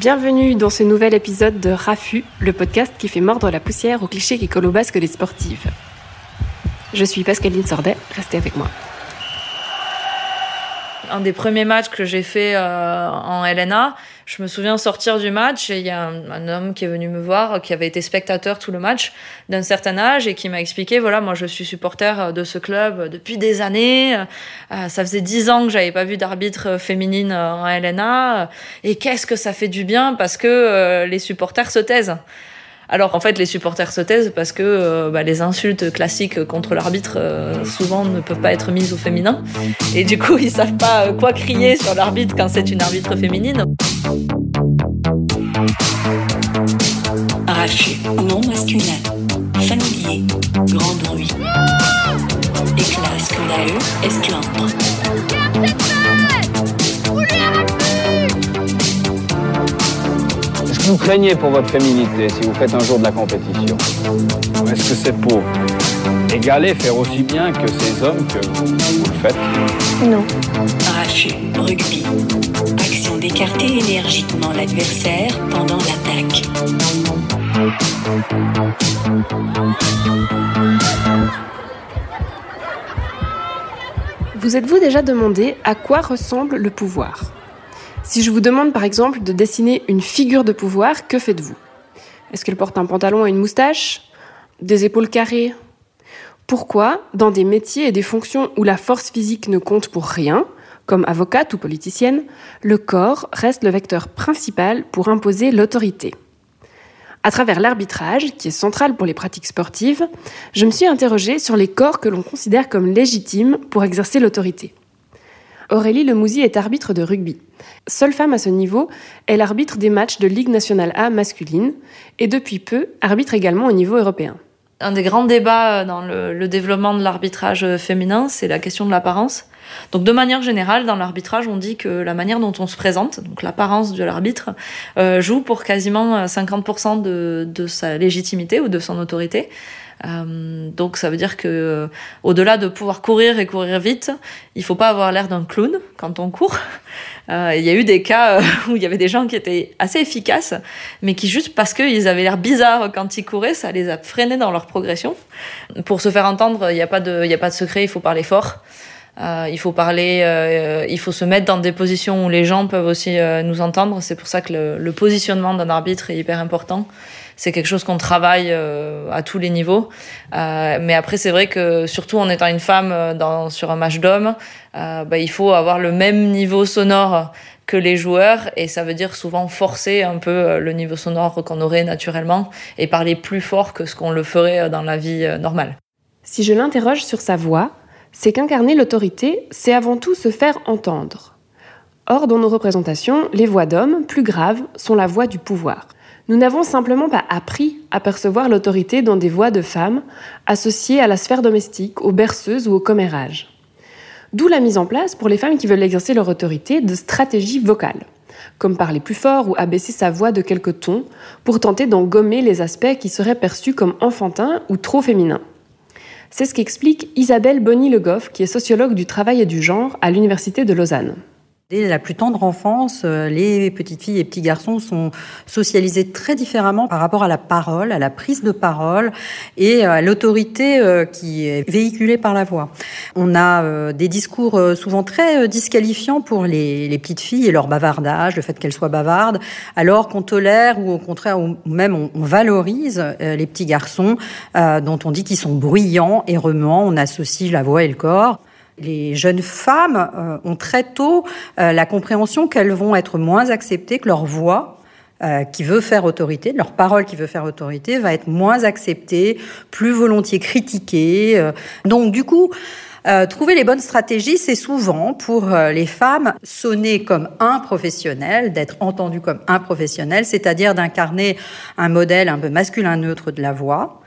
Bienvenue dans ce nouvel épisode de Rafu, le podcast qui fait mordre la poussière aux clichés qui collent au basque des sportives. Je suis Pascaline Sordet, restez avec moi. Un des premiers matchs que j'ai fait euh, en LNA, je me souviens sortir du match et il y a un, homme qui est venu me voir, qui avait été spectateur tout le match d'un certain âge et qui m'a expliqué voilà, moi je suis supporter de ce club depuis des années. Euh, ça faisait dix ans que j'avais pas vu d'arbitre féminine en LNA et qu'est-ce que ça fait du bien parce que euh, les supporters se taisent. Alors en fait, les supporters se taisent parce que euh, bah, les insultes classiques contre l'arbitre euh, souvent ne peuvent pas être mises au féminin. Et du coup, ils savent pas euh, quoi crier sur l'arbitre quand c'est une arbitre féminine. Rachu, non masculin, familier, grand bruit. Éclat scolaire, esclandre. Vous craignez pour votre féminité si vous faites un jour de la compétition Ou Est-ce que c'est pour égaler, faire aussi bien que ces hommes que vous le faites? Non. Rachu, rugby. Action d'écarter énergiquement l'adversaire pendant l'attaque. Vous êtes-vous déjà demandé à quoi ressemble le pouvoir? Si je vous demande par exemple de dessiner une figure de pouvoir, que faites-vous? Est-ce qu'elle porte un pantalon et une moustache? Des épaules carrées? Pourquoi, dans des métiers et des fonctions où la force physique ne compte pour rien, comme avocate ou politicienne, le corps reste le vecteur principal pour imposer l'autorité? À travers l'arbitrage, qui est central pour les pratiques sportives, je me suis interrogée sur les corps que l'on considère comme légitimes pour exercer l'autorité. Aurélie Lemouzy est arbitre de rugby. Seule femme à ce niveau, elle arbitre des matchs de Ligue nationale A masculine et depuis peu arbitre également au niveau européen. Un des grands débats dans le, développement de l'arbitrage féminin, c'est la question de l'apparence. Donc de manière générale, dans l'arbitrage, on dit que la manière dont on se présente, donc l'apparence de l'arbitre, euh, joue pour quasiment 50% de, de, sa légitimité ou de son autorité. Euh, donc ça veut dire que euh, au-delà de pouvoir courir et courir vite, il faut pas avoir l'air d'un clown quand on court. Euh, il y a eu des cas où il y avait des gens qui étaient assez efficaces, mais qui juste parce qu'ils avaient l'air bizarres quand ils couraient, ça les a freinés dans leur progression. Pour se faire entendre, il n'y a pas de, y a pas de secret, il faut parler fort. Il faut parler, il faut se mettre dans des positions où les gens peuvent aussi nous entendre. C'est pour ça que le positionnement d'un arbitre est hyper important. C'est quelque chose qu'on travaille à tous les niveaux. mais après, c'est vrai que surtout en étant une femme dans, sur un match d'hommes, bah, il faut avoir le même niveau sonore que les joueurs et ça veut dire souvent forcer un peu le niveau sonore qu'on aurait naturellement et parler plus fort que ce qu'on le ferait dans la vie normale. Si je l'interroge sur sa voix, c'est qu'incarner l'autorité, c'est avant tout se faire entendre. Or, dans nos représentations, les voix d'hommes, plus graves, sont la voix du pouvoir. Nous n'avons simplement pas appris à percevoir l'autorité dans des voix de femmes associées à la sphère domestique, aux berceuses ou au commérage. D'où la mise en place, pour les femmes qui veulent exercer leur autorité, de stratégies vocales, comme parler plus fort ou abaisser sa voix de quelques tons, pour tenter d'en gommer les aspects qui seraient perçus comme enfantins ou trop féminins. C'est ce qu'explique Isabelle Bonny-Le Goff, qui est sociologue du travail et du genre à l'Université de Lausanne. Dès la plus tendre enfance, euh, les petites filles et petits garçons sont socialisés très différemment par rapport à la parole, à la prise de parole et à l'autorité euh, qui est véhiculée par la voix. On a euh, des discours souvent très disqualifiants pour les, petites filles et leur bavardage, le fait qu'elles soient bavardes, alors qu'on tolère ou au contraire, ou même on, on valorise les petits garçons dont on dit qu'ils sont bruyants et remuants. On associe la voix et le corps les jeunes femmes euh, ont très tôt euh, la compréhension qu'elles vont être moins acceptées, que leur voix euh, qui veut faire autorité, leur parole qui veut faire autorité, va être moins acceptée, plus volontiers critiquée. Donc du coup, trouver les bonnes stratégies, c'est souvent pour les femmes sonner comme un professionnel, d'être entendues comme un professionnel, c'est-à-dire d'incarner un modèle un peu masculin neutre de la voix,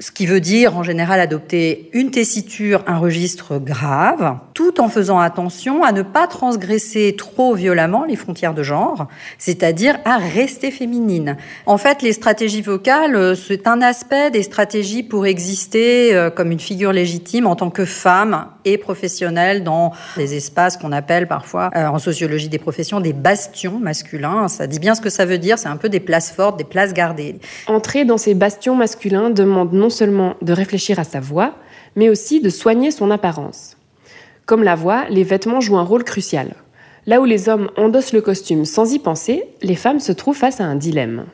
ce qui veut dire en général adopter une tessiture, un registre grave, tout en faisant attention à ne pas transgresser trop violemment les frontières de genre, c'est-à-dire à rester féminine. En fait, les stratégies vocales, euh, c'est un aspect des stratégies pour exister euh, comme une figure légitime en tant que femme et professionnelle dans des espaces qu'on appelle parfois euh, en sociologie des professions des bastions masculins. Ça dit bien ce que ça veut dire, c'est un peu des places fortes, des places gardées. Entrer dans ces bastions masculins demande non seulement de réfléchir à sa voix, mais aussi de soigner son apparence. Comme la voix, les vêtements jouent un rôle crucial. Là où les hommes endossent le costume sans y penser, les femmes se trouvent face à un dilemme.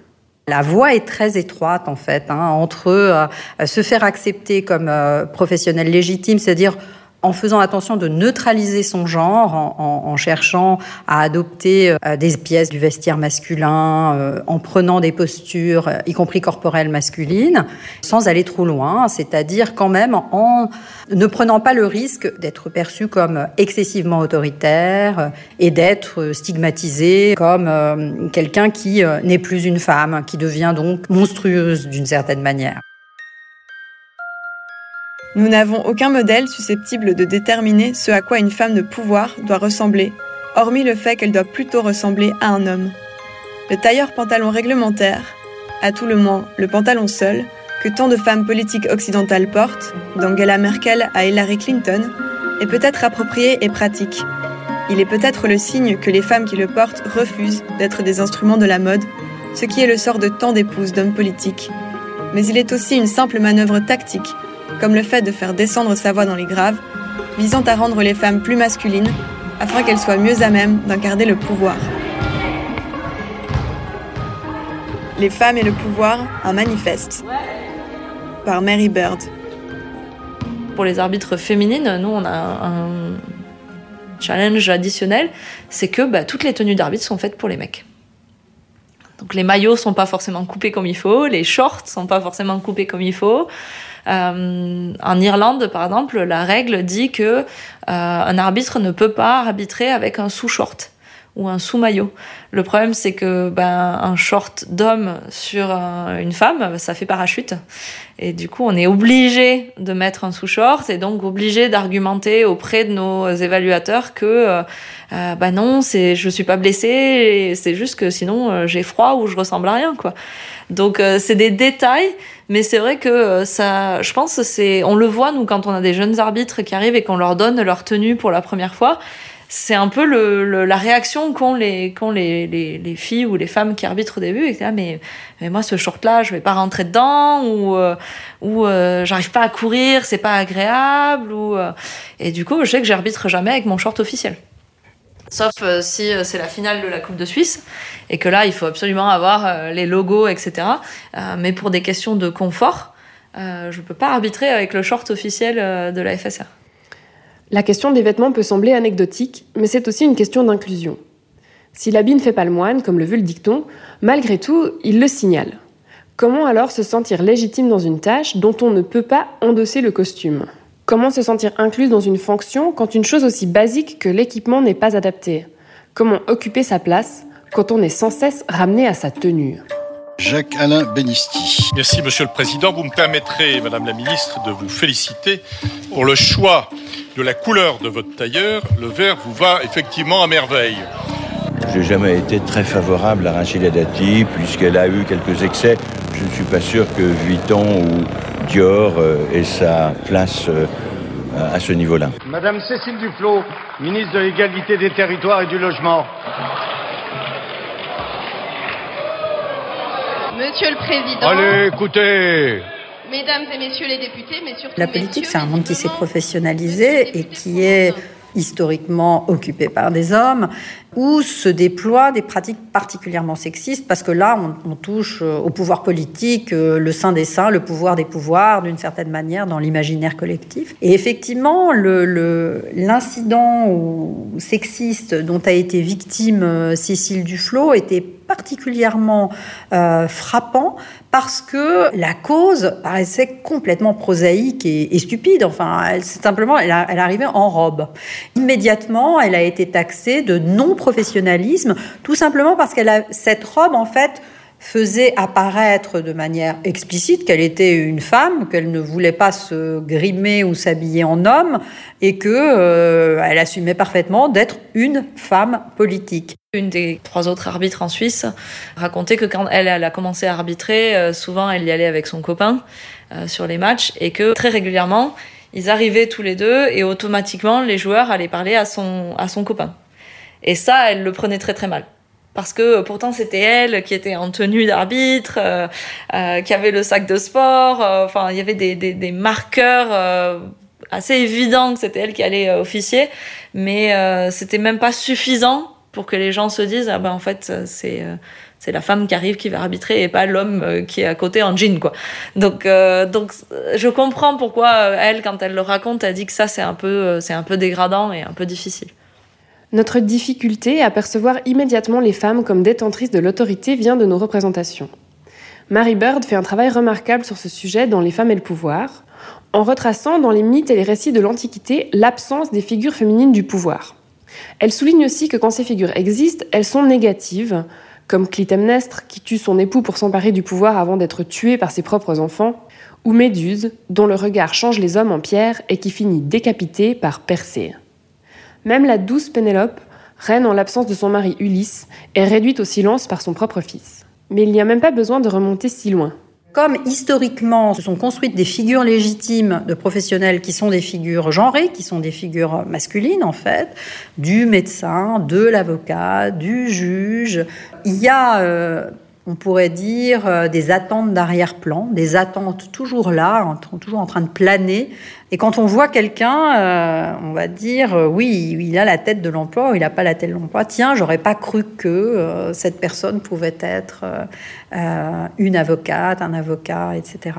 La voie est très étroite en fait hein, entre euh, se faire accepter comme euh, professionnel légitime, c'est-à-dire en faisant attention de neutraliser son genre, en, cherchant à adopter euh, des pièces du vestiaire masculin, euh, en prenant des postures, euh, y compris corporelles masculines, sans aller trop loin, c'est-à-dire quand même en ne prenant pas le risque d'être perçu comme excessivement autoritaire et d'être stigmatisé comme quelqu'un qui n'est plus une femme, qui devient donc monstrueuse d'une certaine manière. Nous n'avons aucun modèle susceptible de déterminer ce à quoi une femme de pouvoir doit ressembler, hormis le fait qu'elle doit plutôt ressembler à un homme. Le tailleur pantalon réglementaire, à tout le moins le pantalon seul, que tant de femmes politiques occidentales portent, d'Angela Merkel à Hillary Clinton, est peut-être approprié et pratique. Il est peut-être le signe que les femmes qui le portent refusent d'être des instruments de la mode, ce qui est le sort de tant d'épouses d'hommes politiques. Mais il est aussi une simple manœuvre tactique comme le fait de faire descendre sa voix dans les graves, visant à rendre les femmes plus masculines afin qu'elles soient mieux à même d'incarner le pouvoir. Les femmes et le pouvoir, un manifeste. Par Mary Bird. Pour les arbitres féminines, nous on a un challenge additionnel, c'est que bah, toutes les tenues d'arbitre sont faites pour les mecs. Donc les maillots sont pas forcément coupés comme il faut, les shorts sont pas forcément coupés comme il faut. Euh, en Irlande, par exemple, la règle dit que euh, un arbitre ne peut pas arbitrer avec un sous-short ou un sous-maillot. Le problème, c'est que ben, un short d'homme sur une femme, ça fait parachute. Et du coup, on est obligé de mettre un sous-short et donc obligé d'argumenter auprès de nos évaluateurs que euh, euh ben non, c'est je suis pas blessée, c'est juste que sinon j'ai froid ou je ressemble à rien quoi. Donc c'est des détails mais c'est vrai que euh, ça, je pense, c'est, on le voit nous quand on a des jeunes arbitres qui arrivent et qu'on leur donne leur tenue pour la première fois. C'est un peu le, la réaction qu'ont les, les, les, les, filles ou les femmes qui arbitrent au début. Et là, mais, mais moi, ce short-là, je vais pas rentrer dedans ou, euh, ou euh, j'arrive pas à courir, c'est pas agréable. Ou, et du coup, je sais que j'arbitre jamais avec mon short officiel. Sauf euh, si euh, c'est la finale de la Coupe de Suisse et que là, il faut absolument avoir euh, les logos, etc. mais pour des questions de confort, je peux pas arbitrer avec le short officiel de la FSR. La question des vêtements peut sembler anecdotique, mais c'est aussi une question d'inclusion. Si l'habit ne fait pas le moine, comme le veut le dicton, malgré tout, il le signale. Comment alors se sentir légitime dans une tâche dont on ne peut pas endosser le costume? Comment se sentir incluse dans une fonction quand une chose aussi basique que l'équipement n'est pas adaptée? Comment occuper sa place quand on est sans cesse ramené à sa tenue? Jacques-Alain Benisti. Merci, Monsieur le Président. Vous me permettrez, Madame la Ministre, de vous féliciter pour le choix de la couleur de votre tailleur. Le vert vous va effectivement à merveille. J'ai jamais été très favorable à Rachida Dati, puisqu'elle a eu quelques excès. Je ne suis pas sûr que Vuitton ou Dior euh, ait sa place euh, à ce niveau-là. Madame Cécile Duflot, ministre de l'égalité des territoires et du logement. Monsieur le Président. Allez, écoutez. Mesdames et messieurs les députés, mais surtout. La politique, c'est un monde qui s'est professionnalisé et qui est historiquement occupé par des hommes, où se déploient des pratiques particulièrement sexistes, parce que là, on, touche euh, au pouvoir politique, euh, le sein des seins, le pouvoir des pouvoirs, d'une certaine manière, dans l'imaginaire collectif. Et effectivement, l'incident sexiste dont a été victime euh, Cécile Duflot était particulièrement frappant parce que la cause paraissait complètement prosaïque et, stupide. Enfin, simplement, elle, elle arrivait en robe. Immédiatement, elle a été taxée de non professionnalisme, tout simplement parce qu'elle a cette robe en fait faisait apparaître de manière explicite qu'elle était une femme, qu'elle ne voulait pas se grimer ou s'habiller en homme, et que euh, elle assumait parfaitement d'être une femme politique. Une des trois autres arbitres en Suisse racontait que quand elle, a commencé à arbitrer, euh, souvent elle y allait avec son copain euh, sur les matchs, et que très régulièrement, ils arrivaient tous les deux et automatiquement les joueurs allaient parler à son, à son copain. Et ça, elle le prenait très très mal parce que pourtant c'était elle qui était en tenue d'arbitre, euh, euh, qui avait le sac de sport. euh, Enfin, il y avait des, des, des marqueurs euh, assez évidents que c'était elle qui allait euh, officier, mais euh, c'était même pas suffisant pour que les gens se disent ah ben en fait euh, c'est euh, c'est la femme qui arrive qui va arbitrer et pas l'homme euh, qui est à côté en jean quoi. Donc euh, donc euh, je comprends pourquoi euh, elle quand elle le raconte elle dit que ça c'est un peu euh, c'est un peu dégradant et un peu difficile. Notre difficulté à percevoir immédiatement les femmes comme détentrices de l'autorité vient de nos représentations. Mary Bird fait un travail remarquable sur ce sujet dans Les femmes et le pouvoir, en retraçant dans les mythes et les récits de l'Antiquité l'absence des figures féminines du pouvoir. Elle souligne aussi que quand ces figures existent, elles sont négatives, comme Clytemnestre qui tue son époux pour s'emparer du pouvoir avant d'être tué par ses propres enfants, ou Méduse, dont le regard change les hommes en pierre et qui finit décapitée par Persée. Même la douce Pénélope, reine en l'absence de son mari Ulysse, est réduite au silence par son propre fils. Mais il n'y a même pas besoin de remonter si loin. Comme historiquement se sont construites des figures légitimes de professionnels qui sont des figures genrées, qui sont des figures masculines en fait, du médecin, de l'avocat, du juge, il y a, euh, on pourrait dire, euh, des attentes d'arrière-plan, des attentes toujours là, toujours en train de planer. Et quand on voit quelqu'un, euh, on va dire, euh, oui, il a la tête de l'emploi il n'a pas la tête de l'emploi. Tiens, j'aurais pas cru que cette personne pouvait être une avocate, un avocat, etc.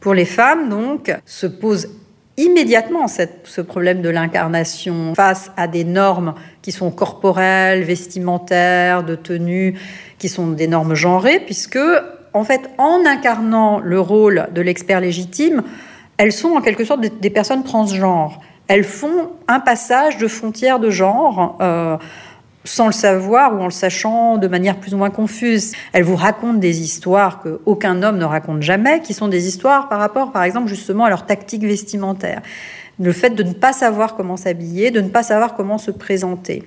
Pour les femmes, donc, se pose immédiatement ce problème de l'incarnation face à des normes qui sont corporelles, vestimentaires, de tenue, qui sont des normes genrées, puisque, en fait, en incarnant le rôle de l'expert légitime, elles sont en quelque sorte des, personnes transgenres. Elles font un passage de frontières de genre. euh, sans le savoir ou en le sachant de manière plus ou moins confuse. Elles vous racontent des histoires que aucun homme ne raconte jamais, qui sont des histoires par rapport, par exemple, justement à leur tactique vestimentaire. Le fait de ne pas savoir comment s'habiller, de ne pas savoir comment se présenter.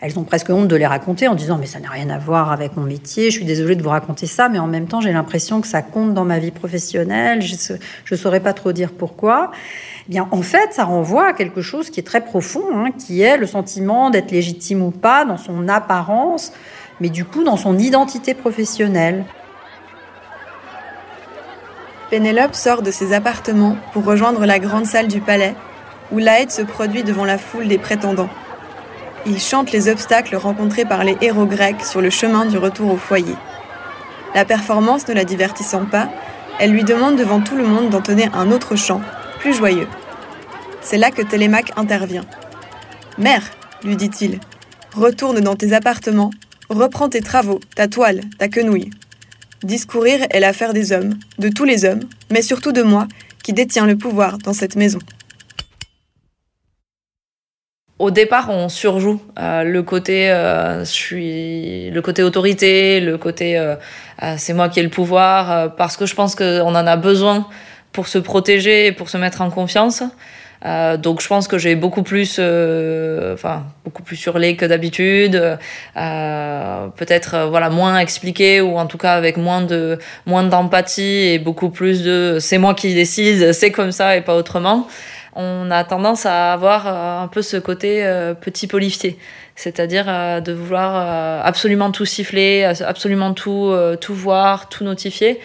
Elles ont presque honte de les raconter en disant mais ça n'a rien à voir avec mon métier, je suis désolée de vous raconter ça, mais en même temps j'ai l'impression que ça compte dans ma vie professionnelle, je ne saurais pas trop dire pourquoi. Eh bien, en fait, ça renvoie à quelque chose qui est très profond, hein, qui est le sentiment d'être légitime ou pas dans son apparence, mais du coup dans son identité professionnelle. Pénélope sort de ses appartements pour rejoindre la grande salle du palais, où l'Aède se produit devant la foule des prétendants. Il chante les obstacles rencontrés par les héros grecs sur le chemin du retour au foyer. La performance ne la divertissant pas, elle lui demande devant tout le monde d'entonner un autre chant, plus joyeux. C'est là que Télémaque intervient. Mère, lui dit-il, retourne dans tes appartements, reprends tes travaux, ta toile, ta quenouille. Discourir est l'affaire des hommes, de tous les hommes, mais surtout de moi, qui détiens le pouvoir dans cette maison. Au départ, on surjoue euh, le côté, euh, je suis, le côté autorité, le côté, euh, euh, c'est moi qui ai le pouvoir, euh, parce que je pense qu'on en a besoin pour se protéger et pour se mettre en confiance. Euh, donc je pense que j'ai beaucoup plus, enfin beaucoup plus hurlé que d'habitude, peut-être voilà moins expliqué ou en tout cas avec moins de moins d'empathie et beaucoup plus de c'est moi qui décide, c'est comme ça et pas autrement. On a tendance à avoir euh, un peu ce côté euh, petit policier, c'est-à-dire euh, de vouloir absolument tout siffler, absolument tout voir, tout notifier.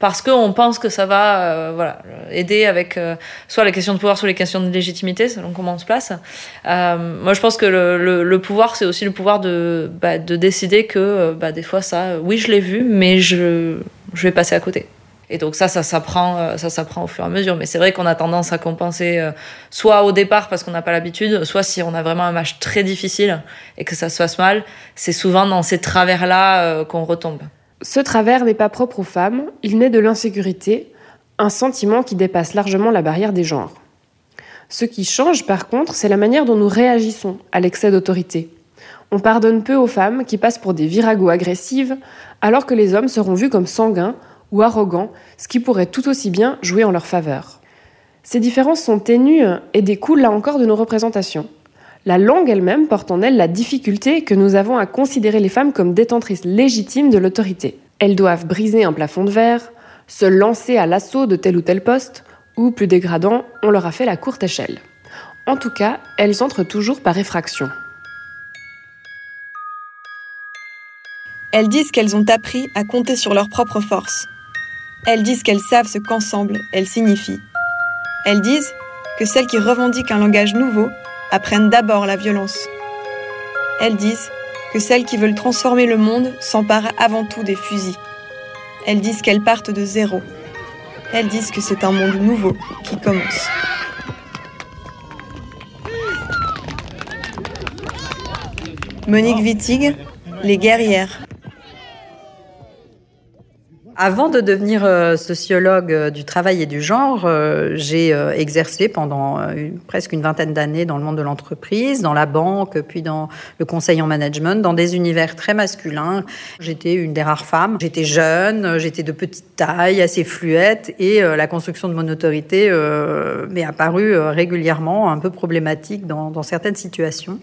Parce qu'on pense que ça va voilà, aider avec soit les questions de pouvoir, soit les questions de légitimité, selon comment on se place. Moi, je pense que le, pouvoir, c'est aussi le pouvoir de, bah, de décider que bah, des fois, ça, oui, je l'ai vu, mais je vais passer à côté. Et donc ça, ça s'apprend, euh, ça s'apprend au fur et à mesure. Mais c'est vrai qu'on a tendance à compenser, euh, soit au départ parce qu'on n'a pas l'habitude, soit si on a vraiment un match très difficile et que ça se passe mal, c'est souvent dans ces travers-là euh, qu'on retombe. Ce travers n'est pas propre aux femmes, il naît de l'insécurité, un sentiment qui dépasse largement la barrière des genres. Ce qui change par contre, c'est la manière dont nous réagissons à l'excès d'autorité. On pardonne peu aux femmes qui passent pour des viragos agressives, alors que les hommes seront vus comme sanguins ou arrogants, ce qui pourrait tout aussi bien jouer en leur faveur. Ces différences sont ténues et découlent là encore de nos représentations. La langue elle-même porte en elle la difficulté que nous avons à considérer les femmes comme détentrices légitimes de l'autorité. Elles doivent briser un plafond de verre, se lancer à l'assaut de tel ou tel poste, ou plus dégradant, on leur a fait la courte échelle. En tout cas, elles entrent toujours par effraction. Elles disent qu'elles ont appris à compter sur leurs propres forces. Elles disent qu'elles savent ce qu'ensemble elles signifient. Elles disent que celles qui revendiquent un langage nouveau apprennent d'abord la violence. Elles disent que celles qui veulent transformer le monde s'emparent avant tout des fusils. Elles disent qu'elles partent de zéro. Elles disent que c'est un monde nouveau qui commence. Monique Wittig, Les guerrières. Avant de devenir euh, sociologue euh, du travail et du genre, euh, j'ai exercé pendant presque une vingtaine d'années dans le monde de l'entreprise, dans la banque, puis dans le conseil en management, dans des univers très masculins. J'étais une des rares femmes. J'étais jeune, j'étais de petite taille, assez fluette, et la construction de mon autorité m'est apparue régulièrement un peu problématique dans, dans certaines situations.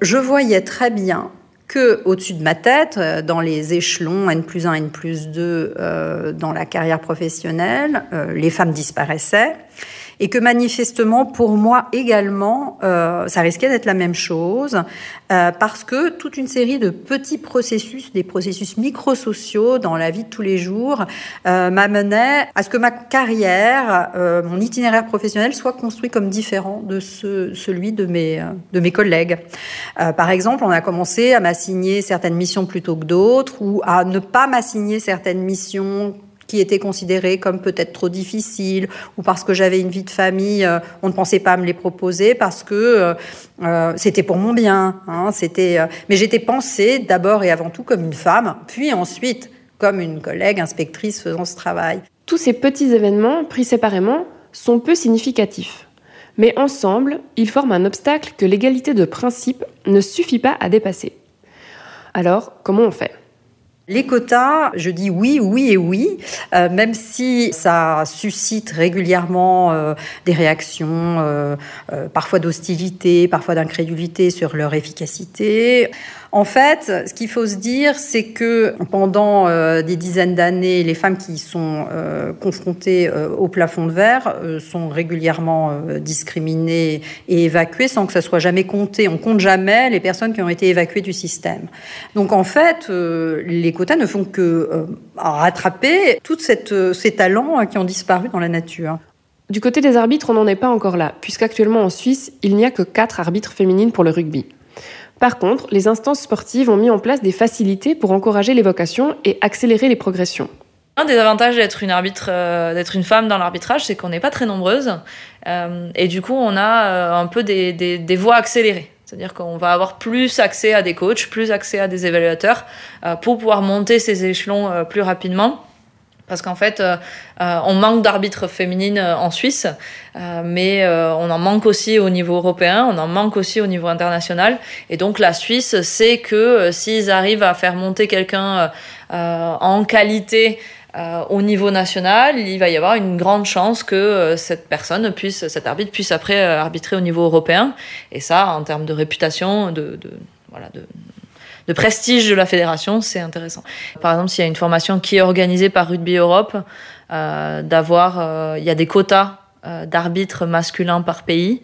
Je voyais très bien que au-dessus de ma tête, euh, dans les échelons N plus 1, N plus 2 euh, dans la carrière professionnelle, euh, les femmes disparaissaient et que manifestement pour moi également euh, ça risquait d'être la même chose euh, parce que toute une série de petits processus, des processus microsociaux dans la vie de tous les jours euh, m'amenaient à ce que ma carrière, euh, mon itinéraire professionnel soit construit comme différent de ce, celui de mes, de mes collègues. Euh, par exemple, on a commencé à m'assigner certaines missions plutôt que d'autres ou à ne pas m'assigner certaines missions qui étaient considérées comme peut-être trop difficiles ou parce que j'avais une vie de famille, euh, on ne pensait pas me les proposer parce que euh, euh, c'était pour mon bien. Hein, c'était, mais j'étais pensée d'abord et avant tout comme une femme, puis ensuite comme une collègue inspectrice faisant ce travail. Tous ces petits événements, pris séparément, sont peu significatifs. Mais ensemble, ils forment un obstacle que l'égalité de principe ne suffit pas à dépasser. Alors, comment on fait? Les quotas, je dis oui, oui et oui, euh, même si ça suscite régulièrement euh, des réactions, euh, parfois d'hostilité, parfois d'incrédulité sur leur efficacité. En fait, ce qu'il faut se dire, c'est que pendant euh, des dizaines d'années, les femmes qui sont euh, confrontées euh, au plafond de verre sont régulièrement discriminées et évacuées sans que ça soit jamais compté. On compte jamais les personnes qui ont été évacuées du système. Donc en fait, les quotas ne font que rattraper tous ces talents qui ont disparu dans la nature. Du côté des arbitres, on n'en est pas encore là, puisqu'actuellement en Suisse, il n'y a que quatre arbitres féminines pour le rugby. Par contre, les instances sportives ont mis en place des facilités pour encourager les vocations et accélérer les progressions. Un des avantages d'être une euh, une femme dans l'arbitrage, c'est qu'on n'est pas très nombreuses, euh, et du coup, on a euh, un peu des, des, voies accélérées. C'est-à-dire qu'on va avoir plus accès à des coachs, plus accès à des évaluateurs pour pouvoir monter ces échelons plus rapidement parce qu'en fait, euh, on manque d'arbitres féminines en Suisse, euh, mais euh, on en manque aussi au niveau européen, on en manque aussi au niveau international. Et donc la Suisse sait que euh, s'ils arrivent à faire monter quelqu'un euh, en qualité euh, au niveau national, il va y avoir une grande chance que euh, cette personne puisse, cet arbitre puisse après arbitrer au niveau européen. Et ça, en termes de réputation, de voilà, de, de prestige de la fédération, c'est intéressant. Par exemple, s'il y a une formation qui est organisée par Rugby Europe, euh, d'avoir, euh, il y a des quotas euh, d'arbitres masculins par pays,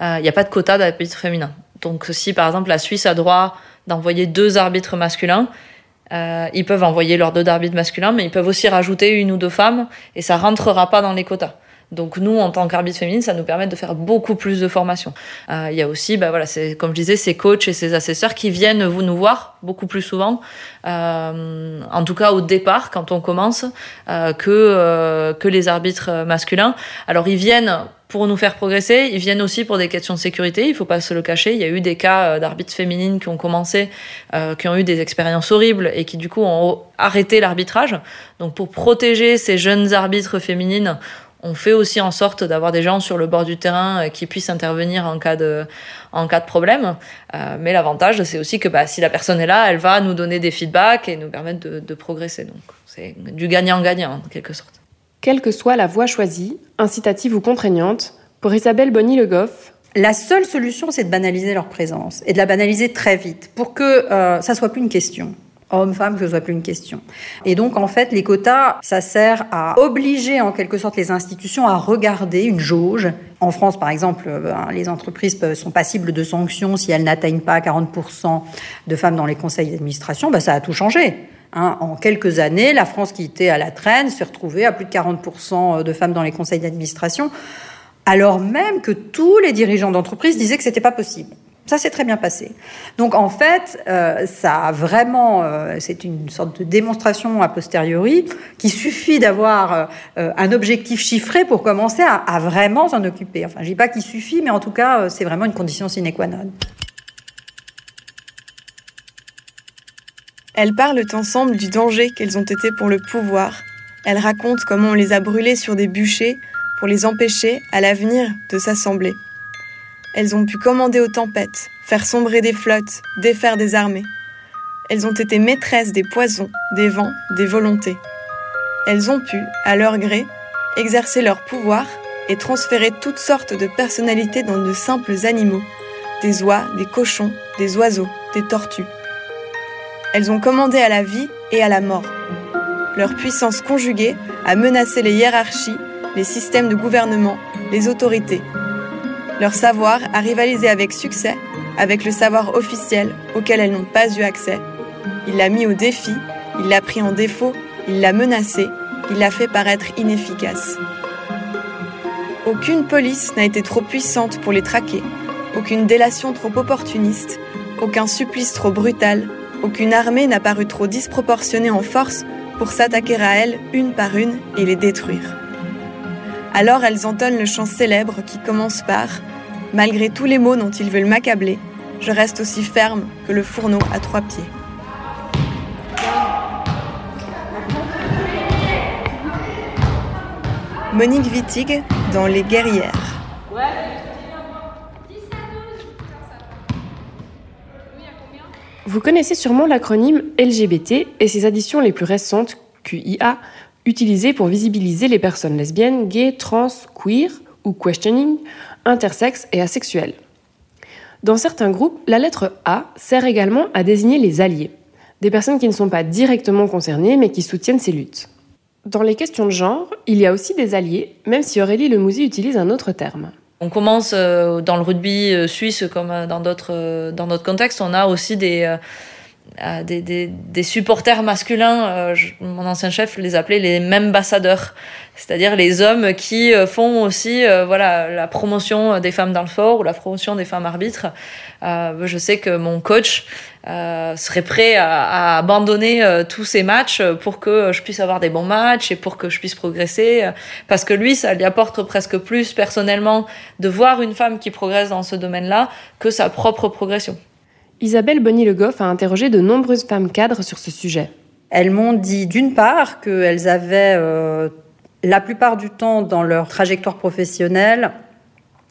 il n'y a pas de quota d'arbitres féminins. Donc, si par exemple la Suisse a droit d'envoyer deux arbitres masculins, ils peuvent envoyer leurs deux arbitres masculins, mais ils peuvent aussi rajouter une ou deux femmes, et ça rentrera pas dans les quotas. Donc nous, en tant qu'arbitre féminine, ça nous permet de faire beaucoup plus de formations. Euh, il y a aussi, bah voilà, c'est comme je disais, ces coachs et ces assesseurs qui viennent vous nous voir beaucoup plus souvent, euh, en tout cas au départ quand on commence, euh, que euh, que les arbitres masculins. Alors ils viennent pour nous faire progresser, ils viennent aussi pour des questions de sécurité, il faut pas se le cacher. Il y a eu des cas d'arbitres féminines qui ont commencé, euh, qui ont eu des expériences horribles et qui du coup ont arrêté l'arbitrage. Donc pour protéger ces jeunes arbitres féminines, On fait aussi en sorte d'avoir des gens sur le bord du terrain qui puissent intervenir en cas de, en cas de problème. mais l'avantage, c'est aussi que bah, si la personne est là, elle va nous donner des feedbacks et nous permettre de, de progresser. Donc c'est du gagnant-gagnant en quelque sorte. Quelle que soit la voie choisie, incitative ou contraignante, pour Isabelle Bonny-Le Goff, la seule solution, c'est de banaliser leur présence et de la banaliser très vite pour que euh, ça soit plus une question. Homme, femme, que ce soit plus une question. Et donc, en fait, les quotas, ça sert à obliger en quelque sorte les institutions à regarder une jauge. En France, par exemple, euh, ben, les entreprises sont passibles de sanctions si elles n'atteignent pas 40% de femmes dans les conseils d'administration. Ben, ça a tout changé. Hein. en quelques années, la France qui était à la traîne s'est retrouvée à plus de 40% de femmes dans les conseils d'administration alors même que tous les dirigeants d'entreprise disaient que c'était pas possible. Ça s'est très bien passé. Donc en fait, euh, ça a vraiment, euh, c'est une sorte de démonstration a posteriori qu'il suffit d'avoir euh, un objectif chiffré pour commencer à, à vraiment s'en occuper. Enfin, je dis pas qu'il suffit, mais en tout cas, c'est vraiment une condition sine qua non. Elles parlent ensemble du danger qu'elles ont été pour le pouvoir. Elles racontent comment on les a brûlées sur des bûchers pour les empêcher, à l'avenir, de s'assembler. Elles ont pu commander aux tempêtes, faire sombrer des flottes, défaire des armées. Elles ont été maîtresses des poisons, des vents, des volontés. Elles ont pu, à leur gré, exercer leur pouvoir et transférer toutes sortes de personnalités dans de simples animaux, des oies, des cochons, des oiseaux, des tortues. Elles ont commandé à la vie et à la mort. Leur puissance conjuguée a menacé les hiérarchies les systèmes de gouvernement, les autorités. Leur savoir a rivalisé avec succès avec le savoir officiel auquel elles n'ont pas eu accès. Il l'a mis au défi, il l'a pris en défaut, il l'a menacé, il l'a fait paraître inefficace. Aucune police n'a été trop puissante pour les traquer, aucune délation trop opportuniste, aucun supplice trop brutal, aucune armée n'a paru trop disproportionnée en force pour s'attaquer à elles une par une et les détruire. Alors elles entonnent le chant célèbre qui commence par Malgré tous les mots dont ils veulent m'accabler, je reste aussi ferme que le fourneau à trois pieds. Monique Wittig dans Les Guerrières. Vous connaissez sûrement l'acronyme LGBT et ses additions les plus récentes, QIA, utilisé pour visibiliser les personnes lesbiennes, gays, trans, queer ou questioning, intersexes et asexuelles. Dans certains groupes, la lettre A sert également à désigner les alliés, des personnes qui ne sont pas directement concernées mais qui soutiennent ces luttes. Dans les questions de genre, il y a aussi des alliés, même si Aurélie Lemouzy utilise un autre terme. On commence euh, dans le rugby euh, suisse comme euh, dans d'autres dans notre contexte, on a aussi des des, des, des, supporters masculins, euh, mon ancien chef les appelait les ambassadeurs, c'est-à-dire les hommes qui euh, font aussi euh, voilà la promotion des femmes dans le sport ou la promotion des femmes arbitres. je sais que mon coach serait prêt à, à abandonner tous ces matchs pour que je puisse avoir des bons matchs et pour que je puisse progresser, parce que lui, ça lui apporte presque plus personnellement de voir une femme qui progresse dans ce domaine-là que sa propre progression. Isabelle Bonny-Le Goff a interrogé de nombreuses femmes cadres sur ce sujet. Elles m'ont dit d'une part qu'elles avaient euh, la plupart du temps dans leur trajectoire professionnelle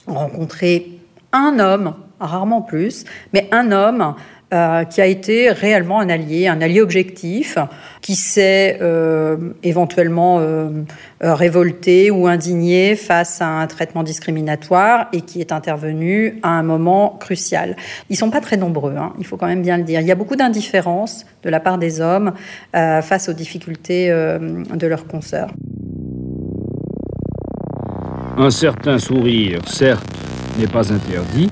rencontré un homme, rarement plus, mais un homme euh, qui a été réellement un allié, un allié objectif, qui s'est euh, éventuellement euh, révolté ou indigné face à un traitement discriminatoire et qui est intervenu à un moment crucial. Ils sont pas très nombreux, hein, il faut quand même bien le dire. Il y a beaucoup d'indifférence de la part des hommes face aux difficultés de leurs consoeurs. Un certain sourire, certes, n'est pas interdit,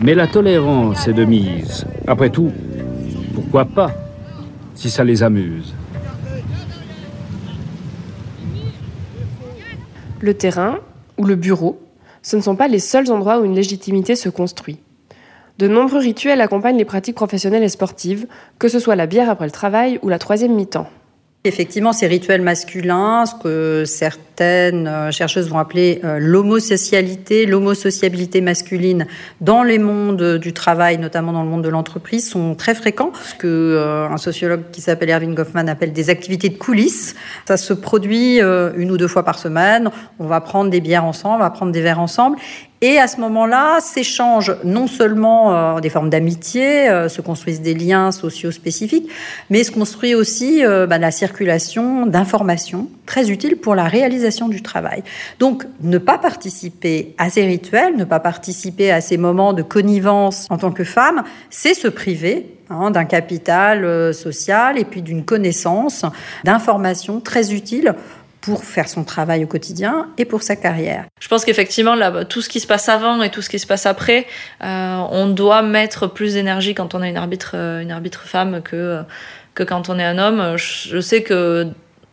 mais la tolérance est de mise. Après tout, pourquoi pas, si ça les amuse Le terrain ou le bureau, ce ne sont pas les seuls endroits où une légitimité se construit. De nombreux rituels accompagnent les pratiques professionnelles et sportives, que ce soit la bière après le travail ou la troisième mi-temps. Effectivement, ces rituels masculins, ce que certaines euh, chercheuses vont appeler euh, l'homosocialité, l'homosociabilité masculine dans les mondes du travail, notamment dans le monde de l'entreprise, sont très fréquents. Ce que euh, un sociologue qui s'appelle Erwin Goffman appelle des activités de coulisses. Ça se produit une ou deux fois par semaine. On va prendre des bières ensemble, on va prendre des verres ensemble. Et à ce moment-là, s'échangent non seulement des formes d'amitié, se construisent des liens sociaux spécifiques, mais se construit aussi bah, la circulation d'informations très utiles pour la réalisation du travail. Donc, ne pas participer à ces rituels, ne pas participer à ces moments de connivence en tant que femme, c'est se priver hein, d'un capital euh, social et puis d'une connaissance, d'informations très utiles pour faire son travail au quotidien et pour sa carrière. Je pense qu'effectivement, tout ce qui se passe avant et tout ce qui se passe après, euh, on doit mettre plus d'énergie quand on a une arbitre, euh, une arbitre femme que, que quand on est un homme. Je sais que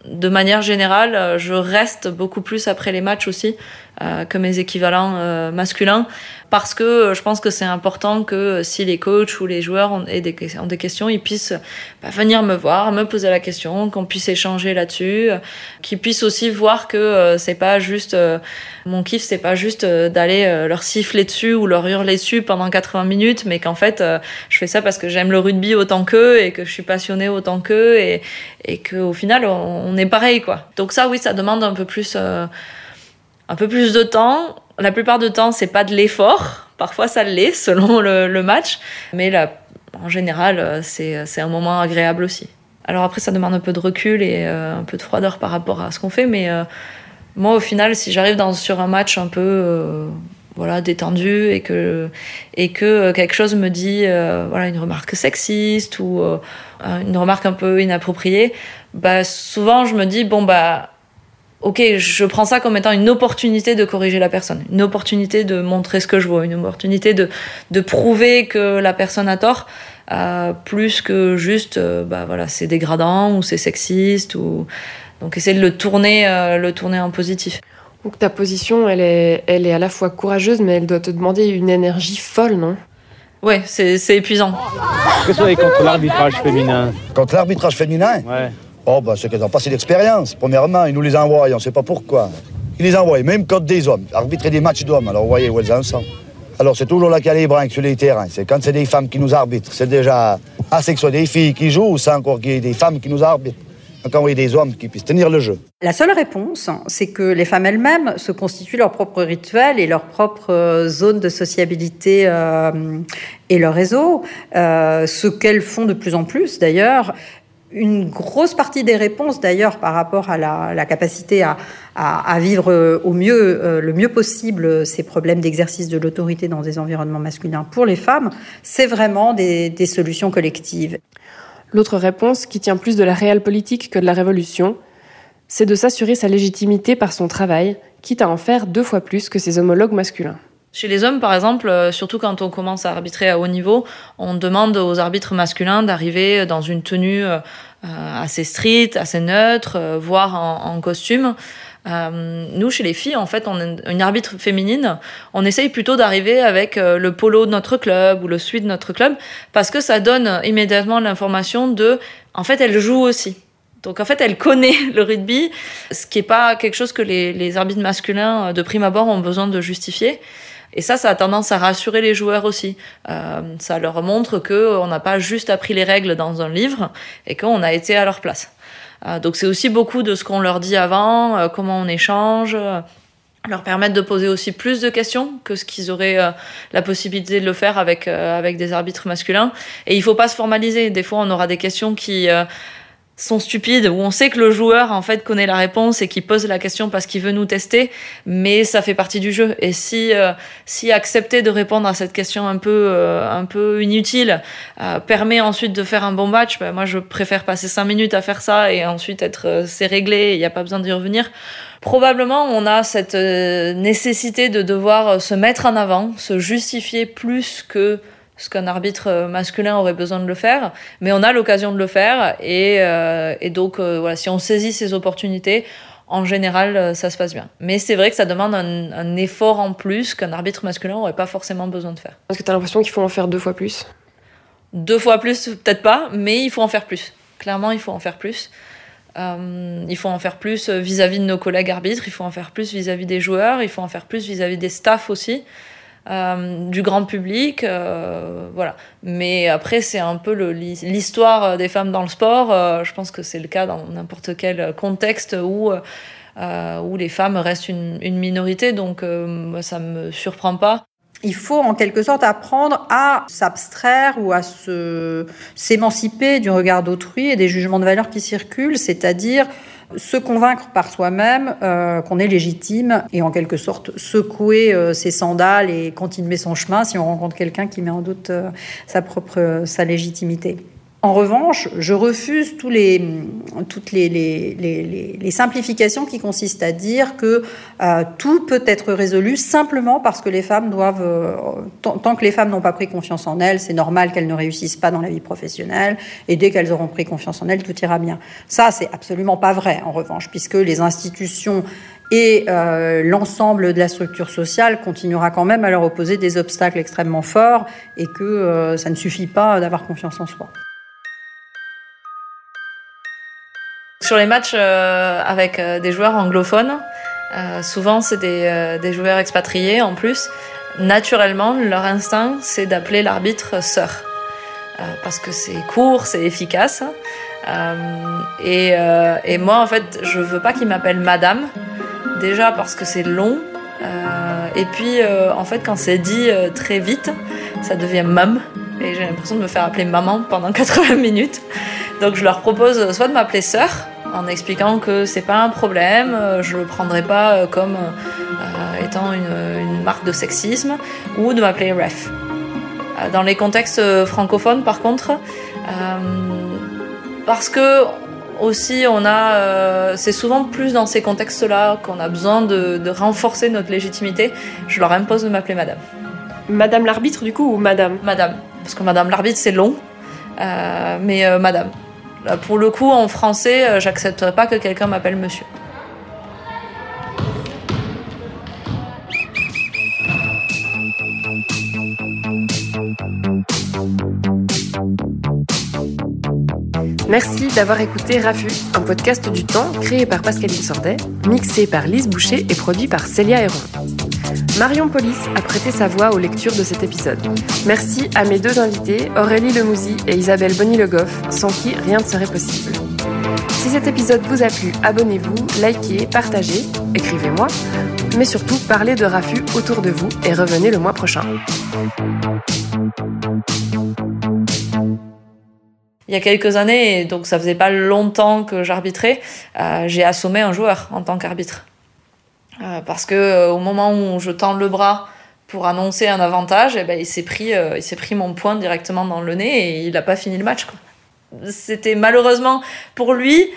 de manière générale, je reste beaucoup plus après les matchs aussi euh, que mes équivalents euh, masculins parce que je pense que c'est important que si les coachs ou les joueurs ont des, ont des questions, ils puissent bah, venir me voir, me poser la question, qu'on puisse échanger là-dessus, qu'ils puissent aussi voir que euh, c'est pas juste mon kiff, c'est pas juste d'aller leur siffler dessus ou leur hurler dessus pendant 80 minutes, mais qu'en fait je fais ça parce que j'aime le rugby autant qu'eux et que je suis passionnée autant qu'eux et, et qu'au final on, on, est pareil quoi. Donc ça oui, ça demande un peu plus un peu plus de temps. La plupart du temps, c'est pas de l'effort. Parfois, ça l'est selon le, match. Mais là, en général, c'est un moment agréable aussi. Alors après, ça demande un peu de recul et euh, un peu de froideur par rapport à ce qu'on fait. Mais euh, moi, au final, si j'arrive sur un match un peu euh, voilà, détendu et que, et que quelque chose me dit voilà, une remarque sexiste ou une remarque un peu inappropriée, bah, souvent je me dis, bon, bah ok, je prends ça comme étant une opportunité de corriger la personne, une opportunité de montrer ce que je vois, une opportunité de, de prouver que la personne a tort, euh, plus que juste, euh, bah voilà, c'est dégradant ou c'est sexiste ou donc essayer de le tourner, euh, le tourner en positif. Donc ta position, elle est, elle est à la fois courageuse, mais elle doit te demander une énergie folle, non? Ouais, c'est épuisant. Qu'est-ce que vous avez contre l'arbitrage féminin Contre l'arbitrage féminin? Ouais. Oh, bah, c'est qu'ils n'ont pas assez d'expérience. Premièrement, ils nous les envoient, on ne sait pas pourquoi. Ils les envoient, même contre des hommes, arbitrer des matchs d'hommes. Alors, vous voyez où elles en sont. Alors, c'est toujours la calibre sur les terrains. C'est quand c'est des femmes qui nous arbitrent. C'est déjà assez que ce soit des filles qui jouent, ou c'est encore qu'il y ait des femmes qui nous arbitrent. Donc, envoyer des hommes qui puissent tenir le jeu. La seule réponse, c'est que les femmes elles-mêmes se constituent leur propre rituel et leur propre euh, zone de sociabilité euh, et leur réseau. Euh, ce qu'elles font de plus en plus, d'ailleurs, une grosse partie des réponses, d'ailleurs, par rapport à la, capacité à, vivre au mieux, euh, le mieux possible ces problèmes d'exercice de l'autorité dans des environnements masculins pour les femmes, c'est vraiment des, des solutions collectives. L'autre réponse, qui tient plus de la réelle politique que de la révolution, c'est de s'assurer sa légitimité par son travail, quitte à en faire deux fois plus que ses homologues masculins. Chez les hommes, par exemple, euh, surtout quand on commence à arbitrer à haut niveau, on demande aux arbitres masculins d'arriver dans une tenue euh, assez stricte, assez neutre, euh, voire en, costume. nous, chez les filles, en fait, on est une arbitre féminine, on essaye plutôt d'arriver avec le polo de notre club ou le suite de notre club, parce que ça donne immédiatement l'information de, en fait, elle joue aussi. Donc en fait, elle connaît le rugby, ce qui n'est pas quelque chose que les arbitres masculins de prime abord ont besoin de justifier. Et ça, ça a tendance à rassurer les joueurs aussi. Euh, ça leur montre qu'on n'a pas juste appris les règles dans un livre et qu'on a été à leur place. Euh, donc c'est aussi beaucoup de ce qu'on leur dit avant, euh, comment on échange, euh, leur permettre de poser aussi plus de questions que ce qu'ils auraient euh, la possibilité de le faire avec, avec des arbitres masculins. Et il faut pas se formaliser. Des fois, on aura des questions qui sont stupides, où on sait que le joueur en fait connaît la réponse et qui pose la question parce qu'il veut nous tester, mais ça fait partie du jeu. Et si euh, si accepter de répondre à cette question un peu euh, un peu inutile euh, permet ensuite de faire un bon match, ben moi je préfère passer cinq minutes à faire ça et ensuite être c'est réglé, il n'y a pas besoin d'y revenir. Probablement on a cette nécessité de devoir se mettre en avant, se justifier plus que ce qu'un arbitre euh, masculin aurait besoin de le faire, mais on a l'occasion de le faire et, euh, et donc euh, voilà, si on saisit ces opportunités, en général, ça se passe bien. Mais c'est vrai que ça demande un, un effort en plus qu'un arbitre masculin n'aurait pas forcément besoin de faire. Est-ce que tu as l'impression qu'il faut en faire deux fois plus? Deux fois plus, peut-être pas, mais il faut en faire plus. Clairement, il faut en faire plus. Euh, il faut en faire plus vis-à-vis de nos collègues arbitres, il faut en faire plus vis-à-vis des joueurs, il faut en faire plus vis-à-vis des staffs aussi, euh, du grand public, euh, voilà. Mais après, c'est un peu l'histoire des femmes dans le sport. Euh, je pense que c'est le cas dans n'importe quel contexte où où les femmes restent une, minorité, donc ça me surprend pas. Il faut en quelque sorte apprendre à s'abstraire ou à s'émanciper du regard d'autrui et des jugements de valeur qui circulent, c'est-à-dire se convaincre par soi-même euh, qu'on est légitime et en quelque sorte secouer euh, ses sandales et continuer son chemin si on rencontre quelqu'un qui met en doute euh, sa propre sa légitimité. En revanche, je refuse tous les, toutes les, les, les, les, simplifications qui consistent à dire que euh, tout peut être résolu simplement parce que les femmes doivent, euh, tant que les femmes n'ont pas pris confiance en elles, c'est normal qu'elles ne réussissent pas dans la vie professionnelle, et dès qu'elles auront pris confiance en elles, tout ira bien. Ça, c'est absolument pas vrai, en revanche, puisque les institutions et euh, l'ensemble de la structure sociale continuera quand même à leur opposer des obstacles extrêmement forts, et que euh, ça ne suffit pas d'avoir confiance en soi. Sur les matchs euh, avec euh, des joueurs anglophones, euh, souvent c'est des, joueurs expatriés en plus. Naturellement, leur instinct, c'est d'appeler l'arbitre sœur. parce que c'est court, c'est efficace. Et, moi, en fait, je veux pas qu'il m'appelle madame. Déjà parce que c'est long. et puis, en fait, quand c'est dit très vite, ça devient mum. Et j'ai l'impression de me faire appeler maman pendant 80 minutes. Donc je leur propose soit de m'appeler sœur, en expliquant que c'est pas un problème, je le prendrai pas comme euh, étant une, une, marque de sexisme, ou de m'appeler ref. Dans les contextes francophones, par contre, euh, parce que aussi on a, euh, c'est souvent plus dans ces contextes-là qu'on a besoin de, de, renforcer notre légitimité. Je leur impose de m'appeler madame. Madame l'arbitre du coup ou madame? Madame, parce que madame l'arbitre c'est long, mais madame. Pour le coup, en français, j'accepterai pas que quelqu'un m'appelle monsieur. Merci d'avoir écouté Rafu, un podcast du temps créé par Pascaline Sordet, mixé par Lise Boucher et produit par Célia Héron. Marion Polis a prêté sa voix aux lectures de cet épisode. Merci à mes deux invités, Aurélie Lemouzy et Isabelle Bonny-Le Goff, sans qui rien ne serait possible. Si cet épisode vous a plu, abonnez-vous, likez, partagez, écrivez-moi, mais surtout parlez de Rafu autour de vous et revenez le mois prochain. Il y a quelques années, donc ça faisait pas longtemps que j'arbitrais, euh, j'ai assommé un joueur en tant qu'arbitre. Euh, parce que euh, au moment où je tends le bras pour annoncer un avantage, eh ben, il s'est pris, euh, il s'est pris mon poing directement dans le nez et il n'a pas fini le match. C'était malheureusement pour lui,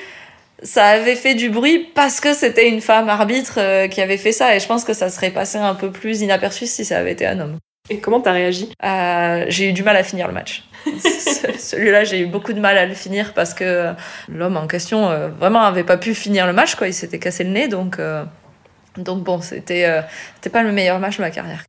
ça avait fait du bruit parce que c'était une femme arbitre qui avait fait ça et je pense que ça serait passé un peu plus inaperçu si ça avait été un homme. Et comment t'as réagi? J'ai eu du mal à finir le match. Celui-là, j'ai eu beaucoup de mal à le finir parce que l'homme en question vraiment avait pas pu finir le match, quoi. Il s'était cassé le nez, donc. Donc bon, c'était euh, pas le meilleur match de ma carrière.